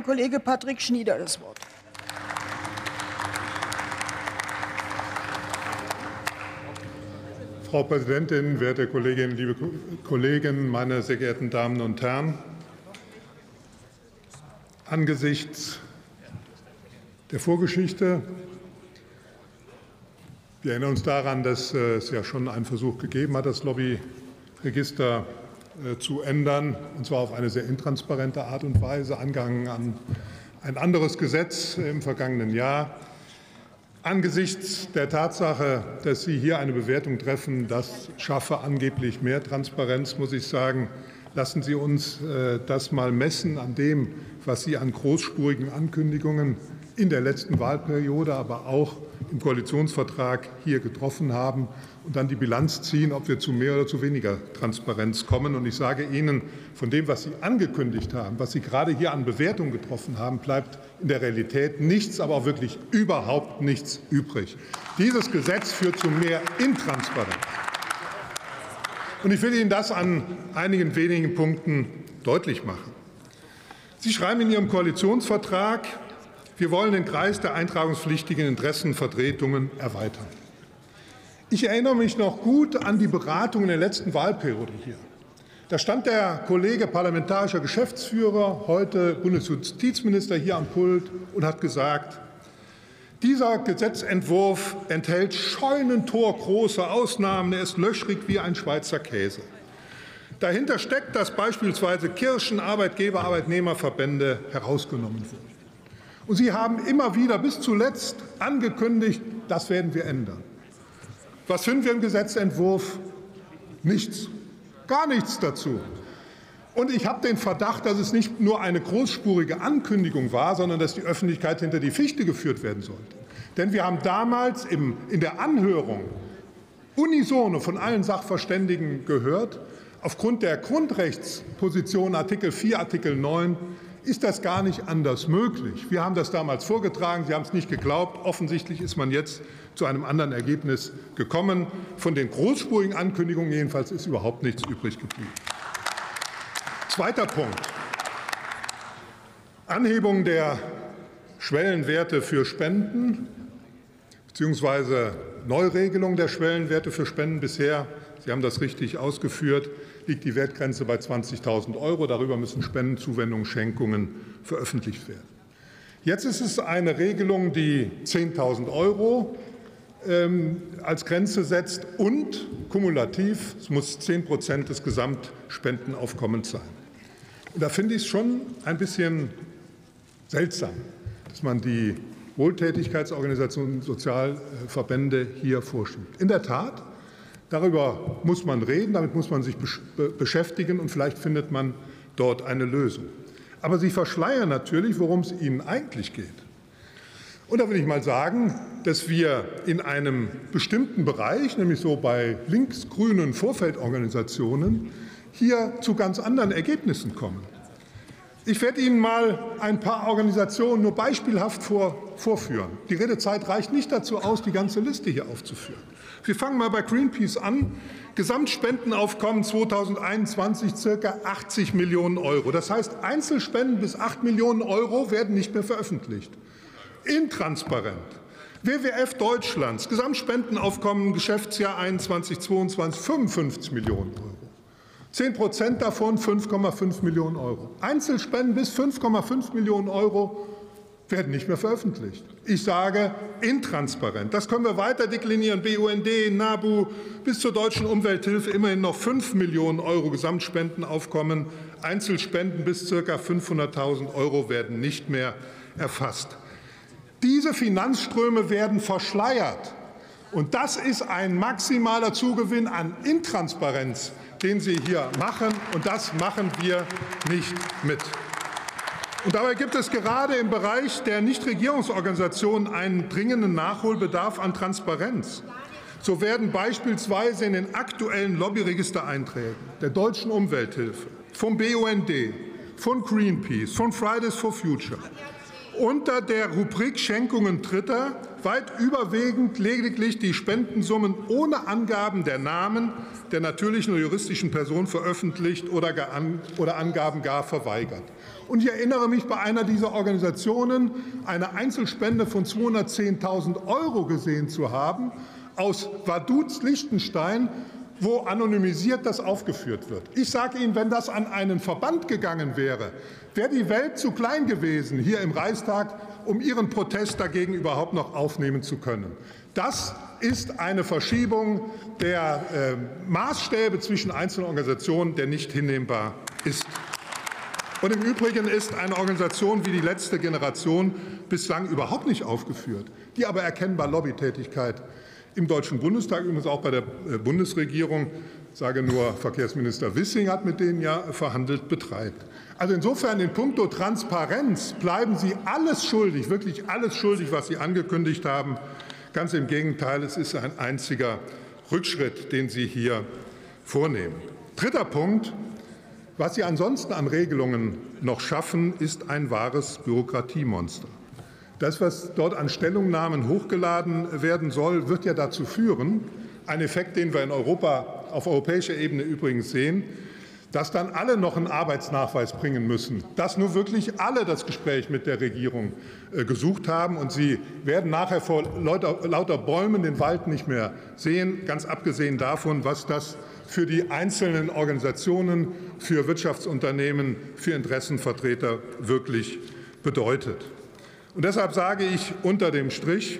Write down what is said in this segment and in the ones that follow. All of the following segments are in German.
der Kollege Patrick Schnieder das Wort. Frau Präsidentin, werte Kolleginnen, liebe Kollegen, meine sehr geehrten Damen und Herren! Angesichts der Vorgeschichte wir erinnern uns daran, dass äh, es ja schon einen Versuch gegeben hat, das Lobbyregister zu ändern, und zwar auf eine sehr intransparente Art und Weise, angehangen an ein anderes Gesetz im vergangenen Jahr. Angesichts der Tatsache, dass Sie hier eine Bewertung treffen, das schaffe angeblich mehr Transparenz, muss ich sagen, lassen Sie uns äh, das mal messen an dem, was Sie an großspurigen Ankündigungen in der letzten Wahlperiode, aber auch im Koalitionsvertrag hier getroffen haben und dann die Bilanz ziehen, ob wir zu mehr oder zu weniger Transparenz kommen. Und ich sage Ihnen, von dem, was Sie angekündigt haben, was Sie gerade hier an Bewertung getroffen haben, bleibt in der Realität nichts, aber auch wirklich überhaupt nichts übrig. Dieses Gesetz führt zu mehr Intransparenz. Und ich will Ihnen das an einigen wenigen Punkten deutlich machen. Sie schreiben in Ihrem Koalitionsvertrag, wir wollen den Kreis der eintragungspflichtigen Interessenvertretungen erweitern. Ich erinnere mich noch gut an die Beratung in der letzten Wahlperiode hier. Da stand der Kollege parlamentarischer Geschäftsführer, heute Bundesjustizminister, hier am Pult und hat gesagt, dieser Gesetzentwurf enthält scheunentorgroße Ausnahmen. Er ist löchrig wie ein Schweizer Käse. Dahinter steckt, dass beispielsweise Kirchen, Arbeitgeber, Arbeitnehmerverbände herausgenommen wurden. Und Sie haben immer wieder bis zuletzt angekündigt, das werden wir ändern. Was finden wir im Gesetzentwurf? Nichts. Gar nichts dazu. Und ich habe den Verdacht, dass es nicht nur eine großspurige Ankündigung war, sondern dass die Öffentlichkeit hinter die Fichte geführt werden sollte. Denn wir haben damals im, in der Anhörung unisono von allen Sachverständigen gehört, aufgrund der Grundrechtsposition Artikel 4, Artikel 9 ist das gar nicht anders möglich. Wir haben das damals vorgetragen, Sie haben es nicht geglaubt. Offensichtlich ist man jetzt zu einem anderen Ergebnis gekommen. Von den großspurigen Ankündigungen jedenfalls ist überhaupt nichts übrig geblieben. Zweiter Punkt. Anhebung der Schwellenwerte für Spenden bzw. Neuregelung der Schwellenwerte für Spenden. Bisher, Sie haben das richtig ausgeführt, liegt die Wertgrenze bei 20.000 Euro. Darüber müssen Spenden, Zuwendungen, Schenkungen veröffentlicht werden. Jetzt ist es eine Regelung, die 10.000 Euro ähm, als Grenze setzt und kumulativ, es muss 10 Prozent des Gesamtspendenaufkommens sein. Und da finde ich es schon ein bisschen seltsam, dass man die Wohltätigkeitsorganisationen, Sozialverbände hier vorschiebt. In der Tat, Darüber muss man reden, damit muss man sich beschäftigen und vielleicht findet man dort eine Lösung. Aber Sie verschleiern natürlich, worum es Ihnen eigentlich geht. Und da will ich mal sagen, dass wir in einem bestimmten Bereich, nämlich so bei linksgrünen Vorfeldorganisationen, hier zu ganz anderen Ergebnissen kommen. Ich werde Ihnen mal ein paar Organisationen nur beispielhaft vor, vorführen. Die Redezeit reicht nicht dazu aus, die ganze Liste hier aufzuführen. Wir fangen mal bei Greenpeace an. Gesamtspendenaufkommen 2021 circa 80 Millionen Euro. Das heißt, Einzelspenden bis 8 Millionen Euro werden nicht mehr veröffentlicht. Intransparent. WWF Deutschlands, Gesamtspendenaufkommen Geschäftsjahr 21, 22, 55 Millionen Euro. 10 Prozent davon 5,5 Millionen Euro. Einzelspenden bis 5,5 Millionen Euro werden nicht mehr veröffentlicht. Ich sage intransparent. Das können wir weiter deklinieren. BUND, NABU bis zur deutschen Umwelthilfe immerhin noch 5 Millionen Euro Gesamtspendenaufkommen. Einzelspenden bis ca. 500.000 Euro werden nicht mehr erfasst. Diese Finanzströme werden verschleiert. Und das ist ein maximaler Zugewinn an Intransparenz, den Sie hier machen. Und das machen wir nicht mit. Und dabei gibt es gerade im Bereich der Nichtregierungsorganisationen einen dringenden Nachholbedarf an Transparenz. So werden beispielsweise in den aktuellen Lobbyregistereinträgen der Deutschen Umwelthilfe, vom BUND, von Greenpeace, von Fridays for Future unter der Rubrik Schenkungen Dritter weit überwiegend lediglich die Spendensummen ohne Angaben der Namen der natürlichen oder juristischen Person veröffentlicht oder, oder Angaben gar verweigert. Und ich erinnere mich bei einer dieser Organisationen eine Einzelspende von 210.000 Euro gesehen zu haben aus Vaduz Liechtenstein, wo anonymisiert das aufgeführt wird. Ich sage Ihnen, wenn das an einen Verband gegangen wäre, wäre die Welt zu klein gewesen hier im Reichstag, um Ihren Protest dagegen überhaupt noch aufnehmen zu können. Das ist eine Verschiebung der äh, Maßstäbe zwischen einzelnen Organisationen, der nicht hinnehmbar ist. Und im Übrigen ist eine Organisation wie die letzte Generation bislang überhaupt nicht aufgeführt, die aber erkennbar Lobbytätigkeit im Deutschen Bundestag, übrigens auch bei der äh, Bundesregierung, sage nur Verkehrsminister Wissing hat mit denen ja verhandelt, betreibt. Also insofern in puncto Transparenz bleiben Sie alles schuldig, wirklich alles schuldig, was Sie angekündigt haben. Ganz im Gegenteil, es ist ein einziger Rückschritt, den Sie hier vornehmen. Dritter Punkt. Was Sie ansonsten an Regelungen noch schaffen, ist ein wahres Bürokratiemonster. Das, was dort an Stellungnahmen hochgeladen werden soll, wird ja dazu führen, ein Effekt, den wir in Europa auf europäischer Ebene übrigens sehen, dass dann alle noch einen Arbeitsnachweis bringen müssen, dass nur wirklich alle das Gespräch mit der Regierung äh, gesucht haben. Und sie werden nachher vor lauter, lauter Bäumen den Wald nicht mehr sehen, ganz abgesehen davon, was das für die einzelnen Organisationen, für Wirtschaftsunternehmen, für Interessenvertreter wirklich bedeutet. Und deshalb sage ich unter dem Strich,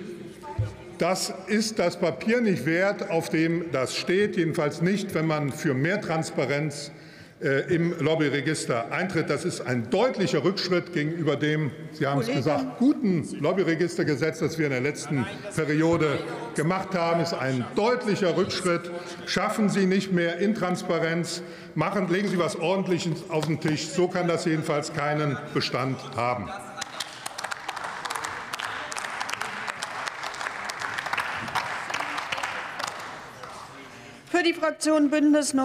das ist das Papier nicht wert, auf dem das steht, jedenfalls nicht, wenn man für mehr Transparenz äh, im Lobbyregister eintritt. Das ist ein deutlicher Rückschritt gegenüber dem, Sie haben es gesagt, guten Lobbyregistergesetz, das wir in der letzten Periode gemacht haben. Es ist ein deutlicher Rückschritt. Schaffen Sie nicht mehr Intransparenz, machen, legen Sie was Ordentliches auf den Tisch. So kann das jedenfalls keinen Bestand haben. Fraktion Bündnis